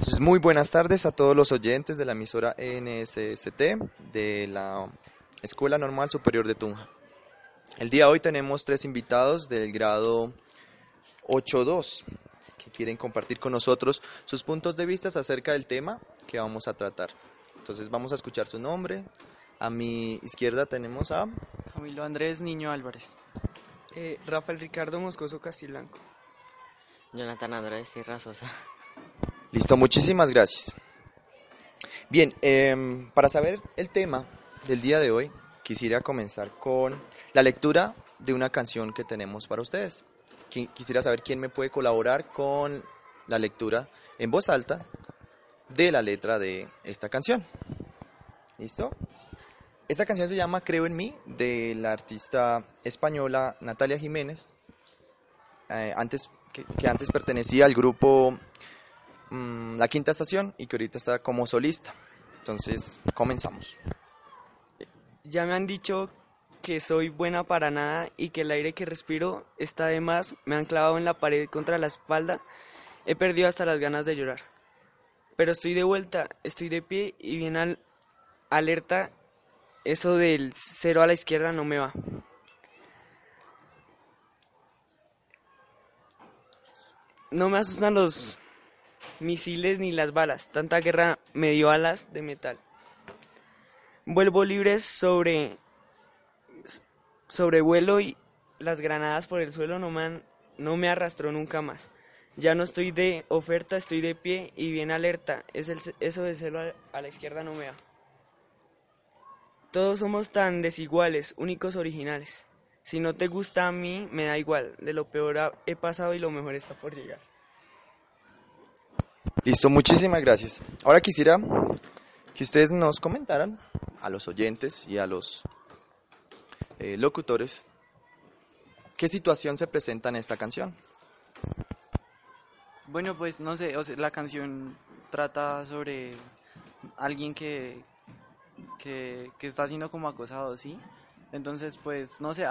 Entonces, muy buenas tardes a todos los oyentes de la emisora NSST de la Escuela Normal Superior de Tunja. El día de hoy tenemos tres invitados del grado 8.2 que quieren compartir con nosotros sus puntos de vista acerca del tema que vamos a tratar. Entonces vamos a escuchar su nombre. A mi izquierda tenemos a Camilo Andrés Niño Álvarez. Eh, Rafael Ricardo Moscoso Castilblanco. Jonathan Andrés Sierra Sosa. Listo, muchísimas gracias. Bien, em, para saber el tema del día de hoy, quisiera comenzar con la lectura de una canción que tenemos para ustedes. Qui- Quisiera saber quién me puede colaborar con la lectura en voz alta de la letra de esta canción. ¿Listo? Esta canción se llama Creo en mí, de la artista española Natalia Jiménez, eh, antes, que antes pertenecía al grupo mm, La Quinta Estación y que ahorita está como solista. Entonces, comenzamos. Ya me han dicho que soy buena para nada y que el aire que respiro está de más. Me han clavado en la pared contra la espalda. He perdido hasta las ganas de llorar. Pero estoy de vuelta, estoy de pie y bien al- alerta. Eso del cero a la izquierda no me va. No me asustan los misiles ni las balas. Tanta guerra me dio alas de metal. Vuelvo libre sobre sobrevuelo y las granadas por el suelo no me, no me arrastró nunca más. Ya no estoy de oferta, estoy de pie y bien alerta. Es eso de celo a, a la izquierda no me da. Todos somos tan desiguales, únicos, originales. Si no te gusta a mí, me da igual. De lo peor he pasado y lo mejor está por llegar. Listo, muchísimas gracias. Ahora quisiera que ustedes nos comentaran a los oyentes y a los eh, locutores qué situación se presenta en esta canción. Bueno, pues no sé, o sea, la canción trata sobre alguien que, que, que está siendo como acosado, ¿sí? Entonces, pues, no sé,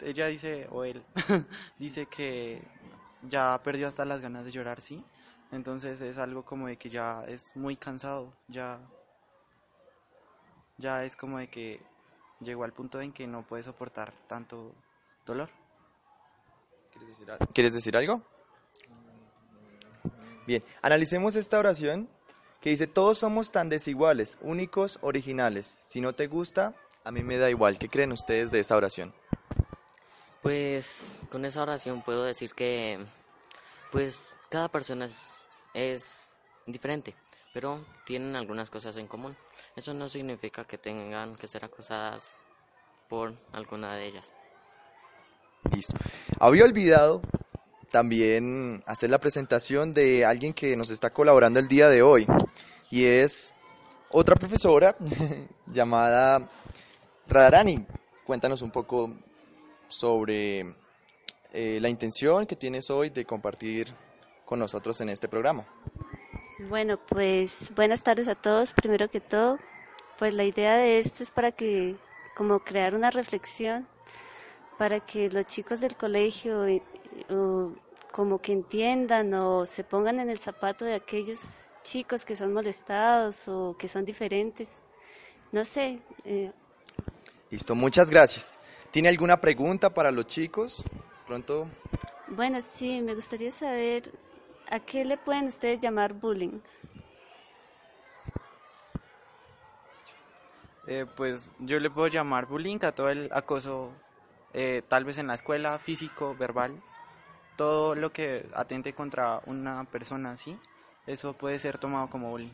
ella dice, o él, dice que ya perdió hasta las ganas de llorar, ¿sí? Entonces es algo como de que ya es muy cansado, ya, ya es como de que llegó al punto en que no puede soportar tanto dolor. ¿Quieres decir, al- ¿Quieres decir algo? Bien, analicemos esta oración que dice, todos somos tan desiguales, únicos, originales. Si no te gusta, a mí me da igual. ¿Qué creen ustedes de esta oración? Pues con esa oración puedo decir que pues cada persona es, es diferente, pero tienen algunas cosas en común. Eso no significa que tengan que ser acosadas por alguna de ellas. Listo. Había olvidado también hacer la presentación de alguien que nos está colaborando el día de hoy y es otra profesora llamada Radharani. Cuéntanos un poco sobre eh, la intención que tienes hoy de compartir con nosotros en este programa. Bueno, pues buenas tardes a todos. Primero que todo, pues la idea de esto es para que, como crear una reflexión, para que los chicos del colegio eh, o como que entiendan o se pongan en el zapato de aquellos chicos que son molestados o que son diferentes. No sé, eh, Listo, muchas gracias. ¿Tiene alguna pregunta para los chicos? Pronto. bueno, sí, me gustaría saber a qué le pueden ustedes llamar bullying. Eh, pues yo le puedo llamar bullying a todo el acoso, eh, tal vez en la escuela, físico, verbal, todo lo que atente contra una persona así, eso puede ser tomado como bullying.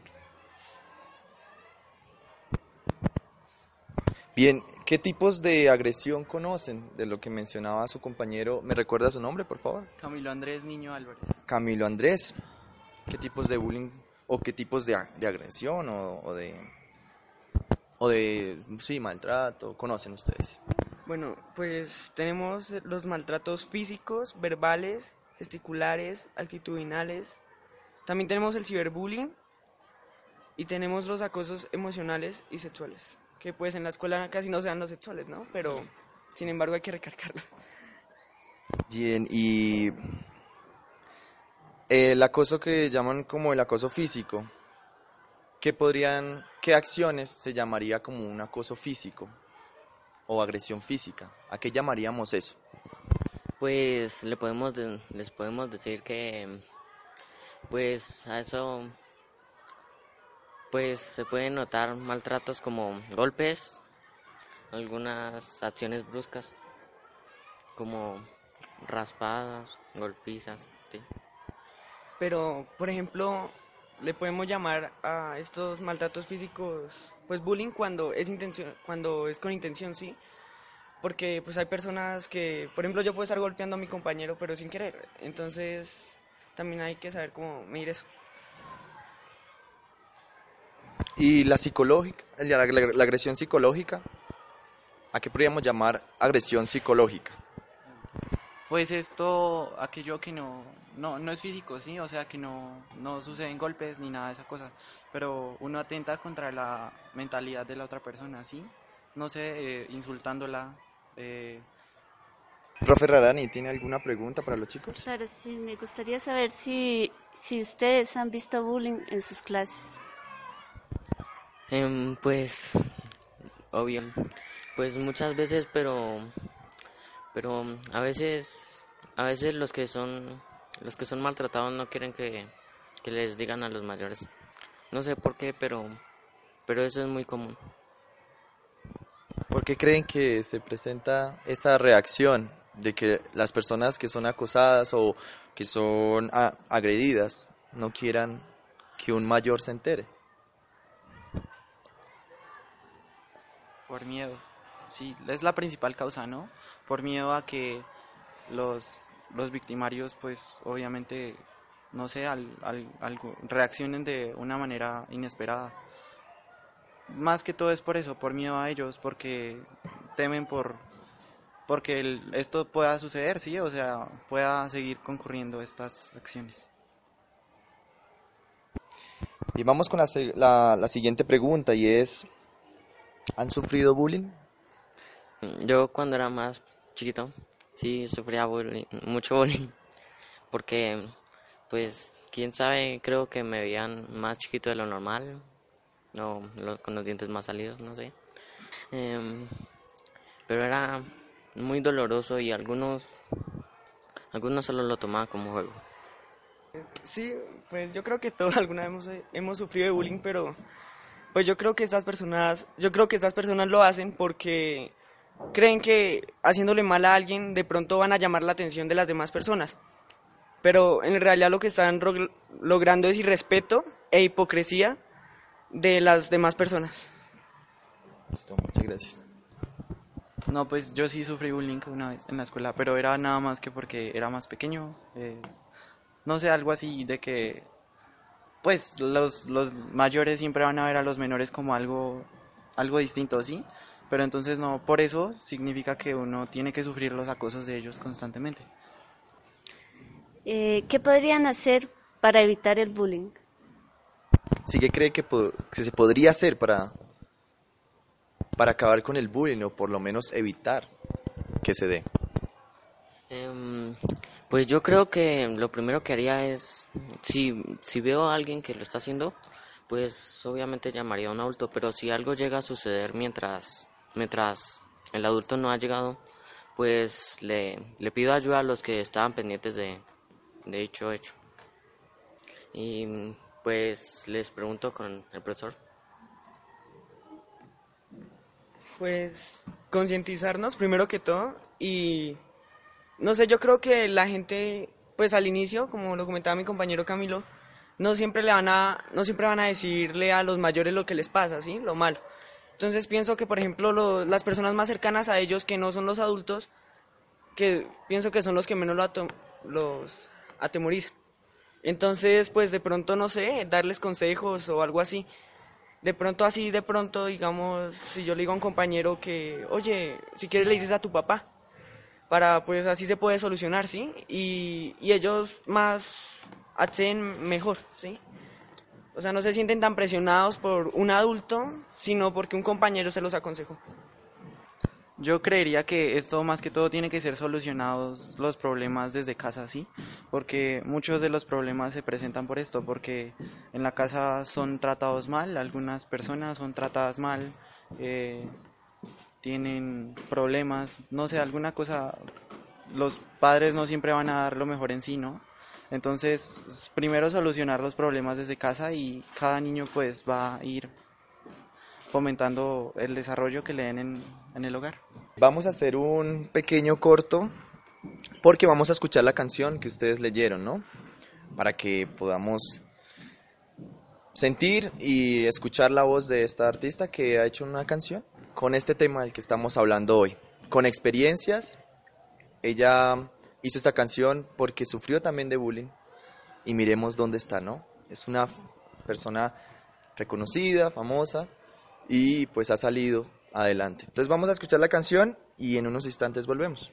Bien, ¿Qué tipos de agresión conocen de lo que mencionaba su compañero? ¿Me recuerda su nombre, por favor? Camilo Andrés Niño Álvarez. Camilo Andrés. ¿Qué tipos de bullying o qué tipos de, de agresión o, o de o de sí maltrato conocen ustedes? Bueno, pues tenemos los maltratos físicos, verbales, gesticulares, actitudinales. También tenemos el ciberbullying y tenemos los acosos emocionales y sexuales, que pues en la escuela casi no se dan los sexuales, ¿no? Pero sin embargo hay que recalcarlo. Bien, y el acoso que llaman como el acoso físico, ¿qué podrían, qué acciones se llamaría como un acoso físico o agresión física? ¿A qué llamaríamos eso? Pues le podemos de- les podemos decir que pues a eso pues se pueden notar maltratos como golpes, algunas acciones bruscas como raspadas, golpizas. Pero, por ejemplo, le podemos llamar a estos maltratos físicos, pues bullying cuando es intención, cuando es con intención, sí. Porque pues hay personas que, por ejemplo, yo puedo estar golpeando a mi compañero, pero sin querer. Entonces, también hay que saber cómo medir eso. ¿Y la psicológica, la, la- la agresión psicológica? ¿A qué podríamos llamar agresión psicológica? Pues esto, aquello que no, no, no es físico, ¿sí? O sea, que no, no suceden golpes ni nada de esa cosa. Pero uno atenta contra la mentalidad de la otra persona, ¿sí? No sé, eh, insultándola. eh, Profe Rarani, ¿tiene alguna pregunta para los chicos? Claro, sí, me gustaría saber si, si ustedes han visto bullying en sus clases. Em, pues, obvio, pues muchas veces, pero, pero a veces, a veces los que son, los que son maltratados no quieren que, que les digan a los mayores. No sé por qué, pero, pero eso es muy común. ¿Por qué creen que se presenta esa reacción de que las personas que son acosadas o que son a- agredidas no quieran que un mayor se entere? por miedo. Sí, es la principal causa, ¿no? Por miedo a que los, los victimarios, pues obviamente, no sé, al, al- reaccionen de una manera inesperada. Más que todo es por eso, por miedo a ellos, porque temen por porque esto pueda suceder, sí, o sea, pueda seguir concurriendo estas acciones. Y vamos con la, la- la siguiente pregunta y es, ¿han sufrido bullying? Yo cuando era más chiquito, sí sufría bullying, mucho bullying, porque, pues, quién sabe, creo que me veían más chiquito de lo normal, o con los dientes más salidos, no sé. Em, pero era muy doloroso y algunos, algunos solo lo tomaban como juego. Sí, pues yo creo que todos alguna vez hemos, hemos sufrido de bullying, pero pues yo creo que estas personas, yo creo que estas personas lo hacen porque creen que haciéndole mal a alguien de pronto van a llamar la atención de las demás personas. Pero en realidad lo que están logrando es irrespeto e hipocresía de las demás personas. Listo, muchas gracias. No, pues yo sí sufrí bullying una vez en la escuela, pero era nada más que porque era más pequeño. eh, no sé, algo así de que, pues los, los mayores siempre van a ver a los menores como algo, algo distinto, ¿sí? Pero entonces no, por eso significa que uno tiene que sufrir los acosos de ellos constantemente. Eh, ¿Qué podrían hacer para evitar el bullying? ¿Sí que cree que se podría hacer para, para acabar con el bullying o por lo menos evitar que se dé? Em, pues yo creo que lo primero que haría es, si, si veo a alguien que lo está haciendo, pues obviamente llamaría a un adulto, pero si algo llega a suceder mientras, mientras el adulto no ha llegado, pues le, le pido ayuda a los que estaban pendientes de, de dicho hecho. Y pues les pregunto con el profesor. Pues concientizarnos primero que todo y no sé, yo creo que la gente pues al inicio, como lo comentaba mi compañero Camilo, no siempre le van a no siempre van a decirle a los mayores lo que les pasa, ¿sí? Lo malo. Entonces pienso que, por ejemplo, lo- las personas más cercanas a ellos, que no son los adultos, que pienso que son los que menos lo ato- los atemorizan. Entonces, pues de pronto, no sé, darles consejos o algo así. De pronto así, de pronto, digamos, si yo le digo a un compañero que, oye, si quieres le dices a tu papá, para pues así se puede solucionar, ¿sí? Y, y ellos más acceden mejor, ¿sí? O sea, no se sienten tan presionados por un adulto, sino porque un compañero se los aconsejó. Yo creería que esto más que todo tiene que ser solucionados los problemas desde casa, ¿sí? Porque muchos de los problemas se presentan por esto, porque en la casa son tratados mal, algunas personas son tratadas mal, eh, tienen problemas, no sé, alguna cosa, los padres no siempre van a dar lo mejor en sí, ¿no? Entonces, primero solucionar los problemas desde casa y cada niño pues va a ir fomentando el desarrollo que le den en, en el hogar. Vamos a hacer un pequeño corto porque vamos a escuchar la canción que ustedes leyeron, ¿no? Para que podamos sentir y escuchar la voz de esta artista que ha hecho una canción con este tema del que estamos hablando hoy. Con experiencias, ella hizo esta canción porque sufrió también de bullying y miremos dónde está, ¿no? Es una persona reconocida, famosa y pues ha salido adelante. Entonces vamos a escuchar la canción y en unos instantes volvemos.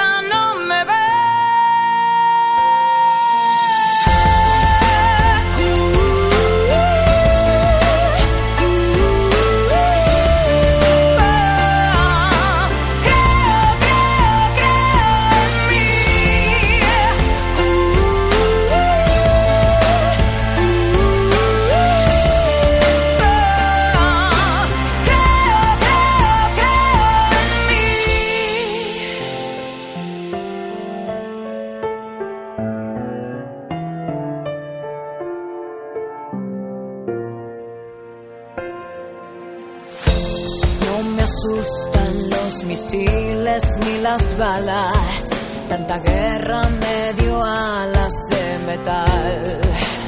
asustan los misiles ni las balas. Tanta guerra me dio alas de metal.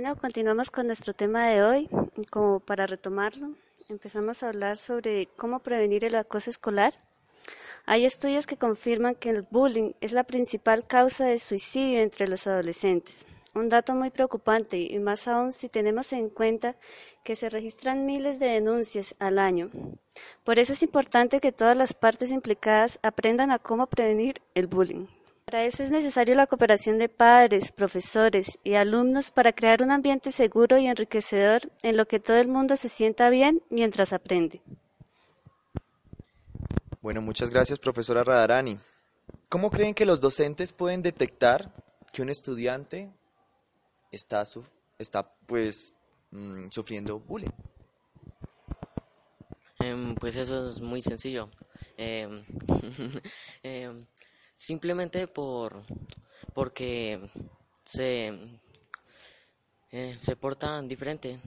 Bueno, continuamos con nuestro tema de hoy. Como para retomarlo, empezamos a hablar sobre cómo prevenir el acoso escolar. Hay estudios que confirman que el bullying es la principal causa de suicidio entre los adolescentes. Un dato muy preocupante y más aún si tenemos en cuenta que se registran miles de denuncias al año. Por eso es importante que todas las partes implicadas aprendan a cómo prevenir el bullying. Para eso es necesario la cooperación de padres, profesores y alumnos para crear un ambiente seguro y enriquecedor en lo que todo el mundo se sienta bien mientras aprende. Bueno, muchas gracias, profesora Radarani. ¿Cómo creen que los docentes pueden detectar que un estudiante está, su- está pues, mm, sufriendo bullying? Em, pues eso es muy sencillo. Em, em, simplemente por porque se eh, se diferente.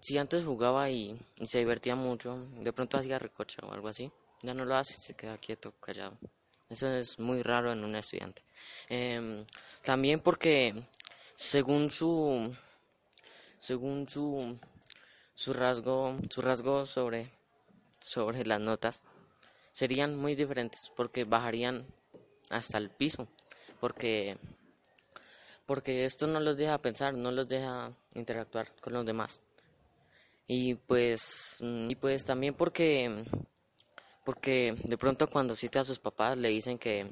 Si antes jugaba y, y se divertía mucho, de pronto hacía recocha o algo así, ya no lo hace, se queda quieto, callado. Eso es muy raro en un estudiante. Em, también porque según su según su su rasgo su rasgo sobre sobre las notas serían muy diferentes porque bajarían hasta el piso porque porque esto no los deja pensar no los deja interactuar con los demás. Y pues y pues también porque porque de pronto cuando cita a sus papás le dicen que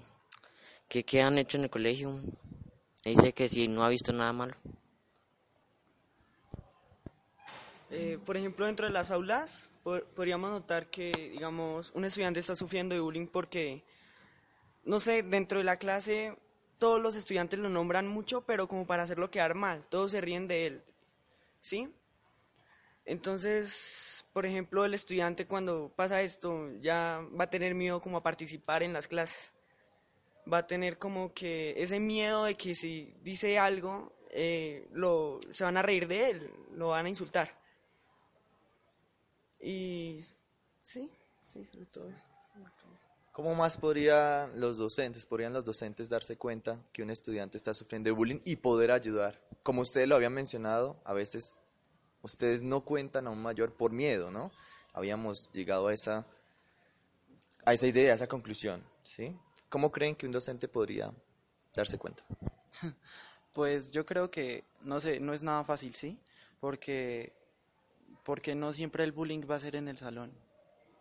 que qué han hecho en el colegio le dice que si no ha visto nada malo. Eh, por ejemplo, dentro de las aulas po- podríamos notar que, digamos, un estudiante está sufriendo de bullying porque, no sé, dentro de la clase todos los estudiantes lo nombran mucho, pero como para hacerlo quedar mal, todos se ríen de él, ¿sí? Entonces, por ejemplo, el estudiante cuando pasa esto ya va a tener miedo como a participar en las clases. Va a tener como que ese miedo de que si dice algo, eh, lo, se van a reír de él, lo van a insultar. Y sí, sí, sobre todo eso. ¿Cómo más podrían los docentes, podrían los docentes darse cuenta que un estudiante está sufriendo de bullying y poder ayudar? Como ustedes lo habían mencionado, a veces ustedes no cuentan a un mayor por miedo, ¿no? Habíamos llegado a esa, a esa idea, a esa conclusión, ¿sí? ¿Cómo creen que un docente podría darse cuenta? Pues yo creo que, no sé, no es nada fácil, ¿sí? Porque, porque no siempre el bullying va a ser en el salón,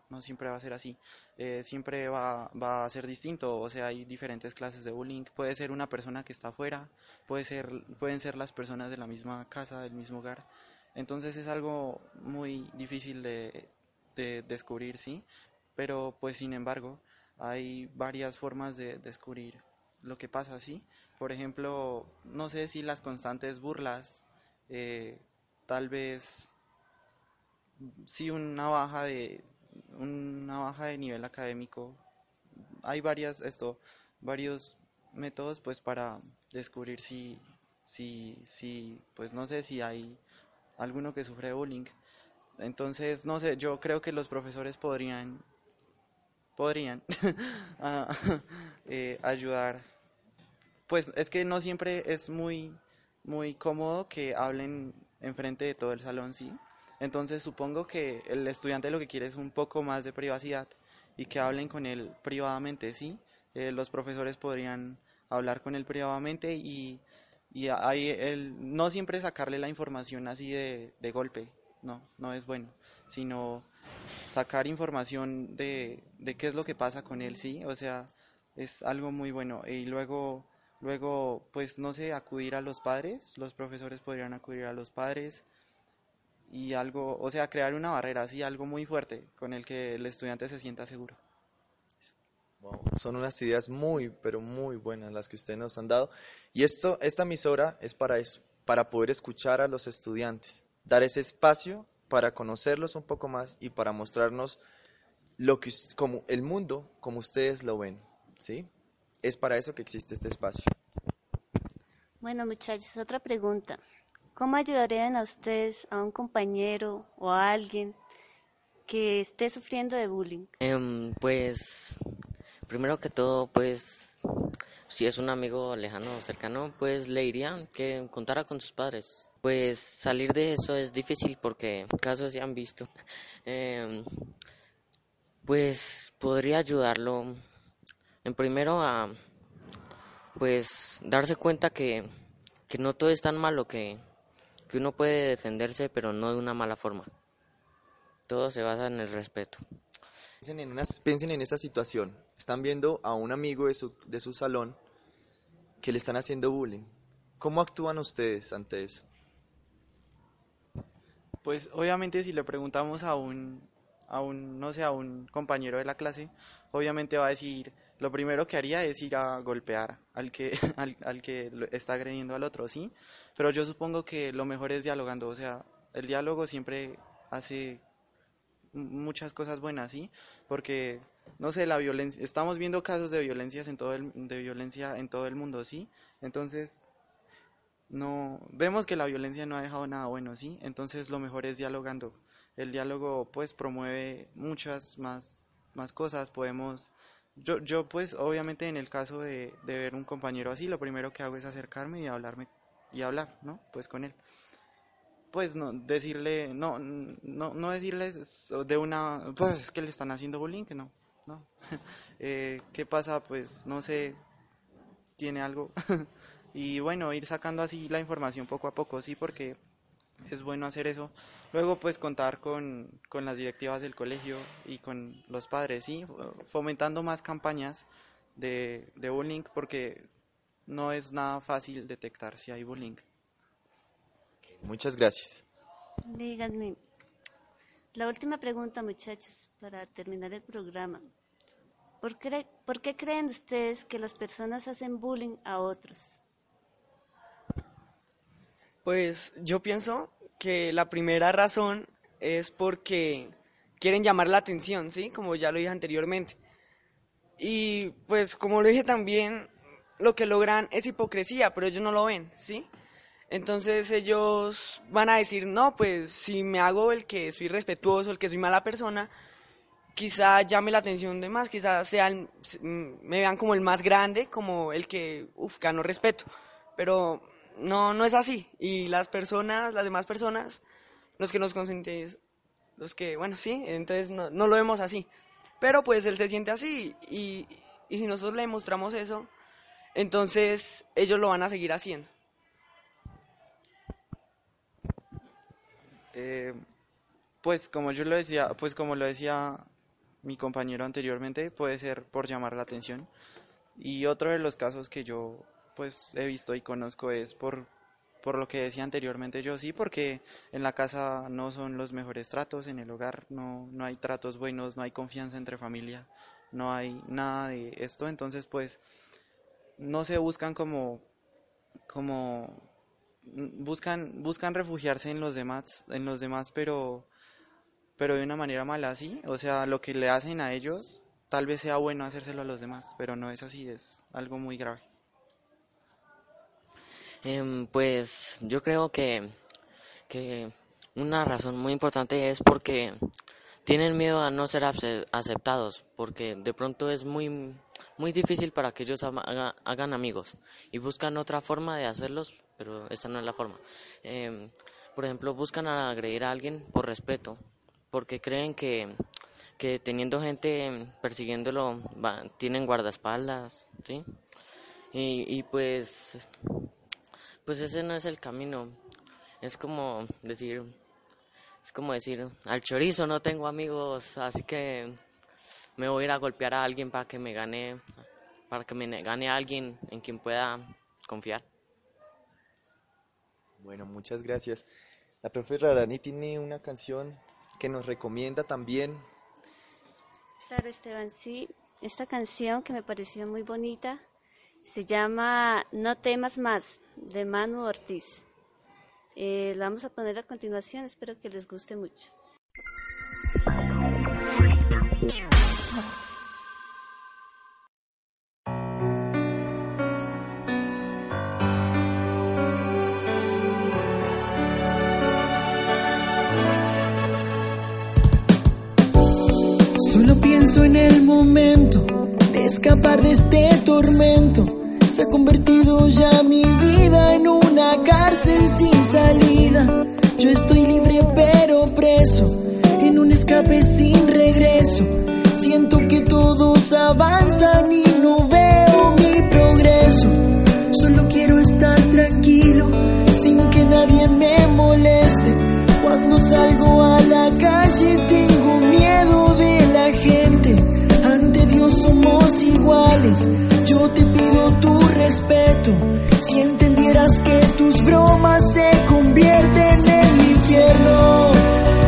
no siempre va a ser así, Eh, siempre va, va a ser distinto, o sea, hay diferentes clases de bullying, puede ser una persona que está afuera, puede ser, pueden ser las personas de la misma casa, del mismo hogar, entonces es algo muy difícil de, de descubrir, ¿sí? Pero pues sin embargo, hay varias formas de descubrir lo que pasa, ¿sí? Por ejemplo, no sé si las constantes burlas, eh, tal vez sí una baja de una baja de nivel académico. Hay varias esto, varios métodos pues para descubrir si si si pues no sé si hay alguno que sufre bullying. Entonces, no sé, yo creo que los profesores podrían podrían ah, eh, ayudar pues es que no siempre es muy muy cómodo que hablen enfrente de todo el salón, sí. Entonces supongo que el estudiante lo que quiere es un poco más de privacidad y que hablen con él privadamente, sí. Eh, los profesores podrían hablar con él privadamente y, y ahí el, no siempre sacarle la información así de, de golpe, no, no es bueno, sino sacar información de, de qué es lo que pasa con él, sí, o sea, es algo muy bueno. Y luego, luego, pues no sé, acudir a los padres, los profesores podrían acudir a los padres y algo, o sea, crear una barrera, así, algo muy fuerte con el que el estudiante se sienta seguro. Wow, Son unas ideas muy, pero muy buenas las que ustedes nos han dado. Y esto, esta emisora es para eso, para poder escuchar a los estudiantes, dar ese espacio para conocerlos un poco más y para mostrarnos lo que como el mundo como ustedes lo ven, ¿sí? Es para eso que existe este espacio. Bueno, muchachos, otra pregunta. ¿Cómo ayudarían a ustedes a un compañero o a alguien que esté sufriendo de bullying? Em, pues, primero que todo, pues, si es un amigo lejano o cercano, pues le diría que contara con sus padres. Pues salir de eso es difícil porque casos se han visto. Em, pues podría ayudarlo en primero a pues darse cuenta que, que no todo es tan malo que, que uno puede defenderse pero no de una mala forma. Todo se basa en el respeto. Piensen en, unas, piensen en esta situación. Están viendo a un amigo de su, de su salón que le están haciendo bullying. ¿Cómo actúan ustedes ante eso? Pues obviamente si le preguntamos a un, a un, no sé, a un compañero de la clase, obviamente va a decir, lo primero que haría es ir a golpear al que, al, que está agrediendo al otro, ¿sí? Pero yo supongo que lo mejor es dialogando, o sea, el diálogo siempre hace muchas cosas buenas, ¿sí? Porque, no sé, la violencia, estamos viendo casos de violencias en todo el, de violencia en todo el mundo, ¿sí? Entonces, no, vemos que la violencia no ha dejado nada bueno, ¿sí? Entonces lo mejor es dialogando. El diálogo, pues, promueve muchas más, más cosas, podemos... Yo, yo, pues, obviamente en el caso de, de ver un compañero así, lo primero que hago es acercarme y hablarme, y hablar, ¿no? Pues con él. Pues no decirle no no no decirle de una pues es que le están haciendo bullying que no no eh, qué pasa pues no sé tiene algo. Y bueno ir sacando así la información poco a poco sí porque es bueno hacer eso luego pues contar con, con las directivas del colegio y con los padres sí fomentando más campañas de, de bullying porque no es nada fácil detectar si hay bullying Muchas gracias. Díganme, la última pregunta, muchachos, para terminar el programa. ¿Por qué, ¿Por qué creen ustedes que las personas hacen bullying a otros? Pues yo pienso que la primera razón es porque quieren llamar la atención, ¿sí? Como ya lo dije anteriormente. Y pues como lo dije también, lo que logran es hipocresía, pero ellos no lo ven, ¿sí? Entonces ellos van a decir, no, pues si me hago el que soy respetuoso, el que soy mala persona, quizá llame la atención de más, quizá sean, me vean como el más grande, como el que, uff, ganó respeto. Pero no, no es así. Y las personas, las demás personas, los que nos consenten, los que, bueno, sí, entonces no, no, lo vemos así. Pero pues él se siente así y, y si nosotros le demostramos eso, entonces ellos lo van a seguir haciendo. Eh, pues como yo lo decía, pues como lo decía mi compañero anteriormente, puede ser por llamar la atención. Y otro de los casos que yo pues he visto y conozco es por por lo que decía anteriormente yo sí, porque en la casa no son los mejores tratos, en el hogar no, no hay tratos buenos, no hay confianza entre familia, no hay nada de esto, entonces pues no se buscan como como buscan buscan refugiarse en los demás en los demás pero pero de una manera mala así o sea lo que le hacen a ellos tal vez sea bueno hacérselo a los demás pero no es así es algo muy grave eh, pues yo creo que que una razón muy importante es porque tienen miedo a no ser aceptados porque de pronto es muy muy difícil para que ellos hagan amigos y buscan otra forma de hacerlos pero esa no es la forma. Eh, por ejemplo, buscan agredir a alguien por respeto, porque creen que, que teniendo gente persiguiéndolo va, tienen guardaespaldas, ¿sí? Y, y pues, pues ese no es el camino. Es como decir, es como decir, al chorizo no tengo amigos, así que me voy a ir a golpear a alguien para que me gane, para que me gane a alguien en quien pueda confiar. Bueno, muchas gracias. La profe Rarani tiene una canción que nos recomienda también. Claro, Esteban, sí. Esta canción que me pareció muy bonita se llama No temas más, de Manu Ortiz. Eh, la vamos a poner a continuación, espero que les guste mucho. Solo pienso en el momento de escapar de este tormento Se ha convertido ya mi vida en una cárcel sin salida. Yo estoy libre pero preso, en un escape sin regreso. Siento que todos avanzan y no veo mi progreso. Solo quiero estar tranquilo, sin que nadie me moleste. Cuando salgo a la calle somos iguales. Yo te pido tu respeto. Si entendieras que tus bromas se convierten en infierno,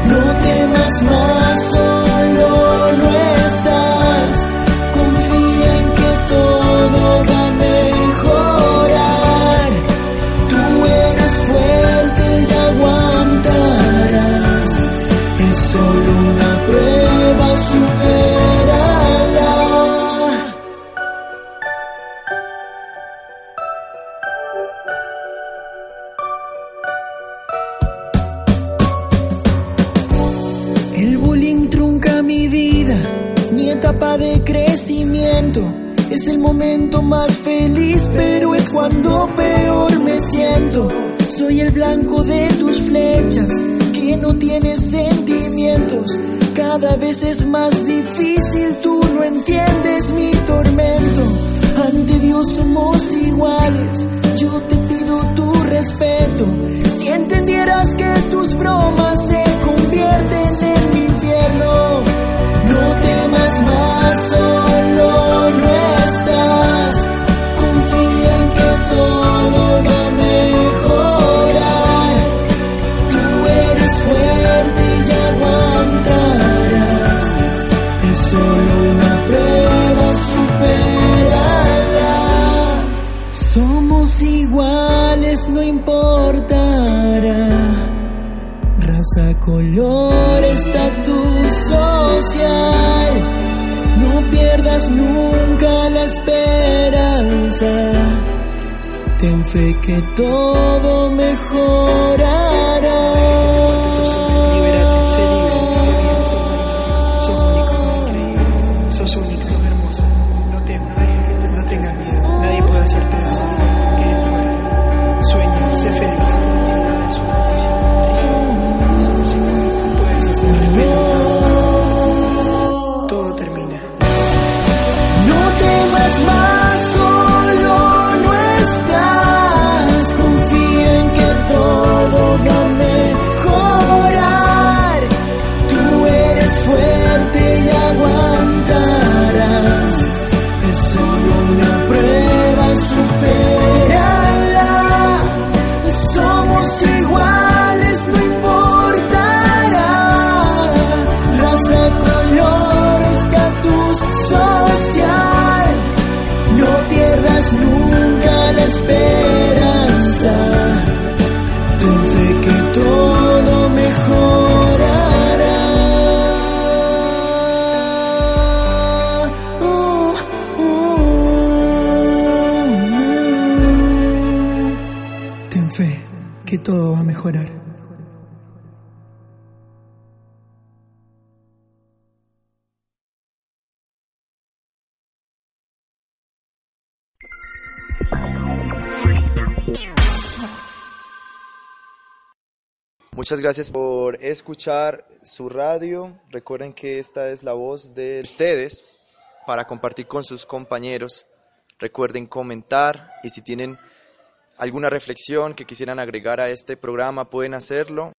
no temas más, solo no estás. Confía en que todo va Cada vez es más difícil, tú no entiendes mi tormento. Ante Dios somos iguales, yo te pido tu respeto. Si entendieras que tus bromas se convierten en mi infierno, no temas más, solo no color, estatus social. No pierdas nunca la esperanza. Ten fe que todo mejorará. Esperanza. Ten fe que todo mejorará. Oh. Ten fe, que todo va a mejorar. Muchas gracias por escuchar su radio. Recuerden que esta es la voz de ustedes para compartir con sus compañeros. Recuerden comentar y si tienen alguna reflexión que quisieran agregar a este programa pueden hacerlo